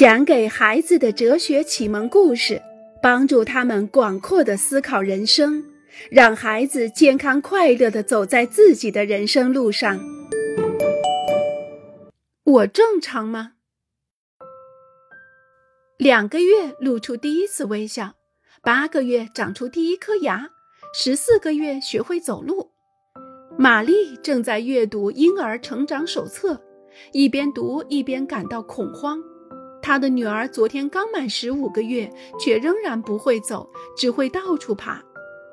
讲给孩子的哲学启蒙故事，帮助他们广阔的思考人生，让孩子健康快乐的走在自己的人生路上。我正常吗？两个月露出第一次微笑，八个月长出第一颗牙，十四个月学会走路。玛丽正在阅读婴儿成长手册，一边读一边感到恐慌。他的女儿昨天刚满十五个月，却仍然不会走，只会到处爬。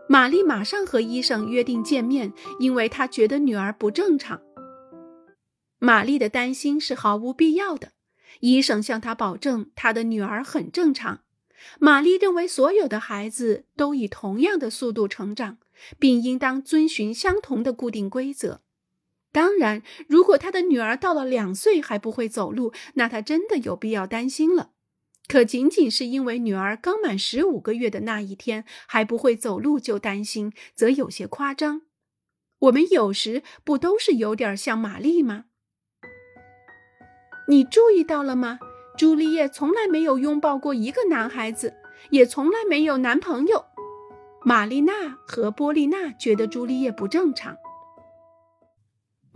玛丽马上和医生约定见面，因为她觉得女儿不正常。玛丽的担心是毫无必要的。医生向她保证，她的女儿很正常。玛丽认为，所有的孩子都以同样的速度成长，并应当遵循相同的固定规则。当然，如果他的女儿到了两岁还不会走路，那他真的有必要担心了。可仅仅是因为女儿刚满十五个月的那一天还不会走路就担心，则有些夸张。我们有时不都是有点像玛丽吗？你注意到了吗？朱丽叶从来没有拥抱过一个男孩子，也从来没有男朋友。玛丽娜和波丽娜觉得朱丽叶不正常。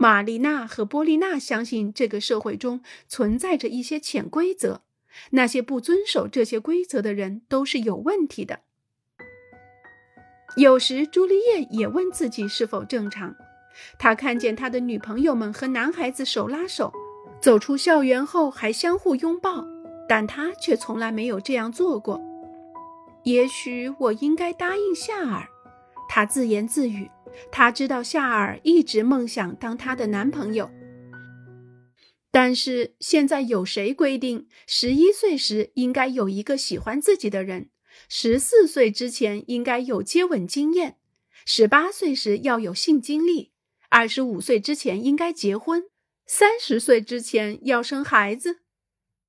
玛丽娜和波丽娜相信这个社会中存在着一些潜规则，那些不遵守这些规则的人都是有问题的。有时，朱丽叶也问自己是否正常。他看见他的女朋友们和男孩子手拉手，走出校园后还相互拥抱，但他却从来没有这样做过。也许我应该答应夏尔，他自言自语。他知道夏尔一直梦想当他的男朋友，但是现在有谁规定十一岁时应该有一个喜欢自己的人，十四岁之前应该有接吻经验，十八岁时要有性经历，二十五岁之前应该结婚，三十岁之前要生孩子？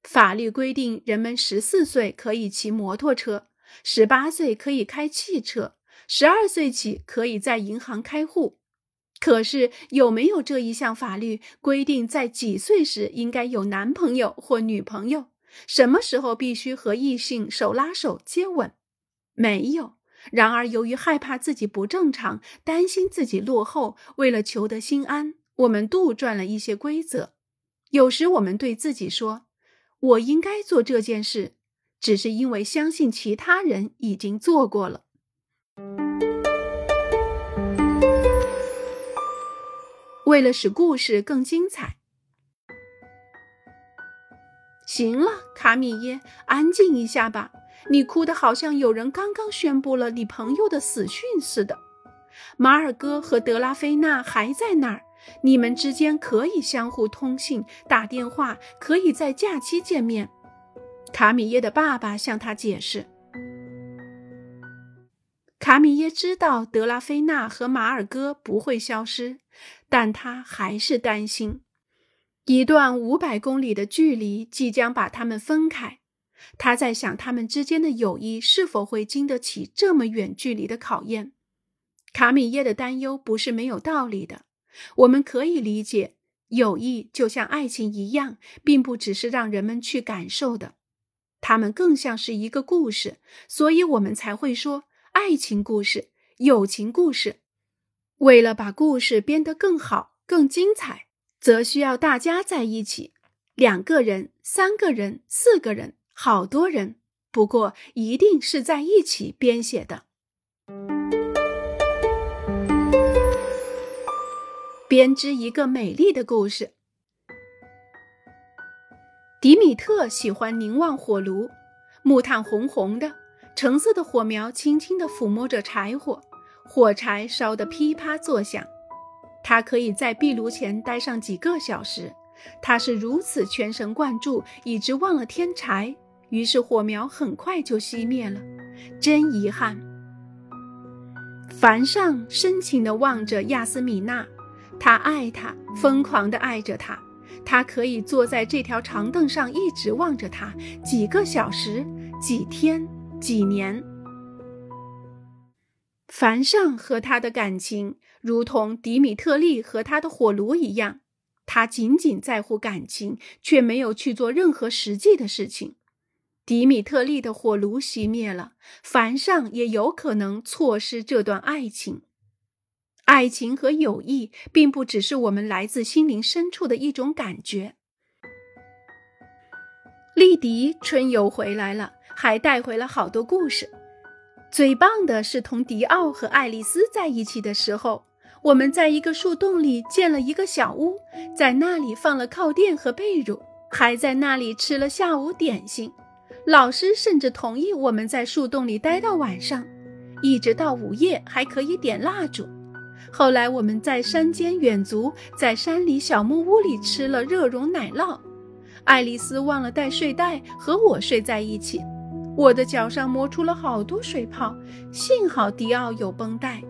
法律规定人们十四岁可以骑摩托车，十八岁可以开汽车。十二岁起可以在银行开户，可是有没有这一项法律规定，在几岁时应该有男朋友或女朋友？什么时候必须和异性手拉手接吻？没有。然而，由于害怕自己不正常，担心自己落后，为了求得心安，我们杜撰了一些规则。有时我们对自己说：“我应该做这件事”，只是因为相信其他人已经做过了。为了使故事更精彩，行了，卡米耶，安静一下吧。你哭得好像有人刚刚宣布了你朋友的死讯似的。马尔戈和德拉菲娜还在那儿，你们之间可以相互通信、打电话，可以在假期见面。卡米耶的爸爸向他解释。卡米耶知道德拉菲娜和马尔戈不会消失，但他还是担心，一段五百公里的距离即将把他们分开。他在想，他们之间的友谊是否会经得起这么远距离的考验？卡米耶的担忧不是没有道理的。我们可以理解，友谊就像爱情一样，并不只是让人们去感受的，他们更像是一个故事，所以我们才会说。爱情故事、友情故事，为了把故事编得更好、更精彩，则需要大家在一起，两个人、三个人、四个人、好多人。不过，一定是在一起编写的。编织一个美丽的故事。迪米特喜欢凝望火炉，木炭红红的。橙色的火苗轻轻地抚摸着柴火，火柴烧得噼啪作响。他可以在壁炉前待上几个小时，他是如此全神贯注，以致忘了添柴。于是火苗很快就熄灭了，真遗憾。凡上深情地望着亚斯米娜，他爱她，疯狂地爱着她。他可以坐在这条长凳上，一直望着她，几个小时，几天。几年，凡上和他的感情，如同迪米特利和他的火炉一样。他仅仅在乎感情，却没有去做任何实际的事情。迪米特利的火炉熄灭了，凡上也有可能错失这段爱情。爱情和友谊，并不只是我们来自心灵深处的一种感觉。丽迪春游回来了，还带回了好多故事。最棒的是同迪奥和爱丽丝在一起的时候，我们在一个树洞里建了一个小屋，在那里放了靠垫和被褥，还在那里吃了下午点心。老师甚至同意我们在树洞里待到晚上，一直到午夜还可以点蜡烛。后来我们在山间远足，在山里小木屋里吃了热熔奶酪。爱丽丝忘了带睡袋，和我睡在一起。我的脚上磨出了好多水泡，幸好迪奥有绷带。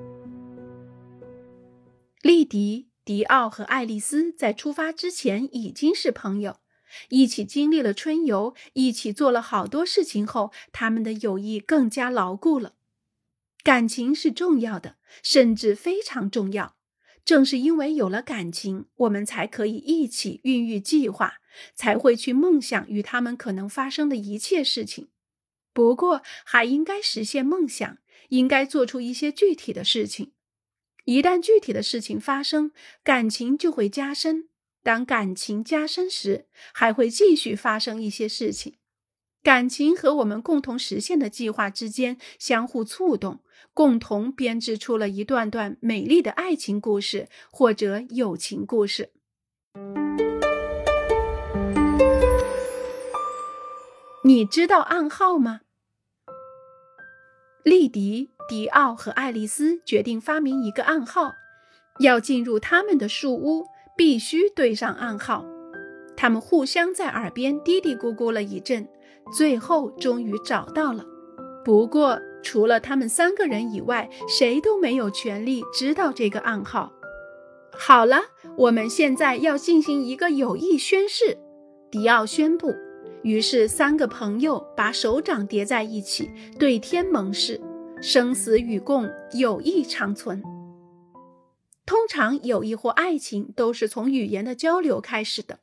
丽迪、迪奥和爱丽丝在出发之前已经是朋友，一起经历了春游，一起做了好多事情后，他们的友谊更加牢固了。感情是重要的，甚至非常重要。正是因为有了感情，我们才可以一起孕育计划，才会去梦想与他们可能发生的一切事情。不过，还应该实现梦想，应该做出一些具体的事情。一旦具体的事情发生，感情就会加深。当感情加深时，还会继续发生一些事情。感情和我们共同实现的计划之间相互触动，共同编织出了一段段美丽的爱情故事或者友情故事。你知道暗号吗？丽迪、迪奥和爱丽丝决定发明一个暗号，要进入他们的树屋，必须对上暗号。他们互相在耳边嘀嘀咕咕了一阵。最后终于找到了，不过除了他们三个人以外，谁都没有权利知道这个暗号。好了，我们现在要进行一个友谊宣誓。迪奥宣布。于是三个朋友把手掌叠在一起，对天盟誓，生死与共，友谊长存。通常，友谊或爱情都是从语言的交流开始的。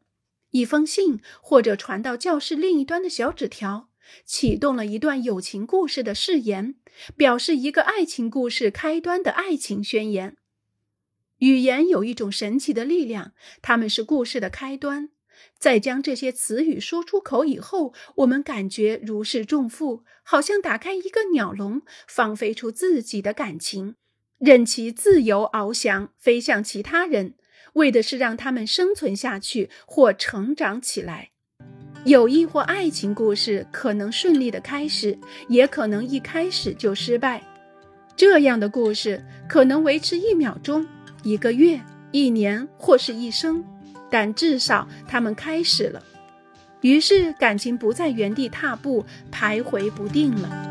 一封信，或者传到教室另一端的小纸条，启动了一段友情故事的誓言，表示一个爱情故事开端的爱情宣言。语言有一种神奇的力量，它们是故事的开端。在将这些词语说出口以后，我们感觉如释重负，好像打开一个鸟笼，放飞出自己的感情，任其自由翱翔，飞向其他人。为的是让他们生存下去或成长起来。友谊或爱情故事可能顺利的开始，也可能一开始就失败。这样的故事可能维持一秒钟、一个月、一年或是一生，但至少他们开始了。于是感情不再原地踏步、徘徊不定了。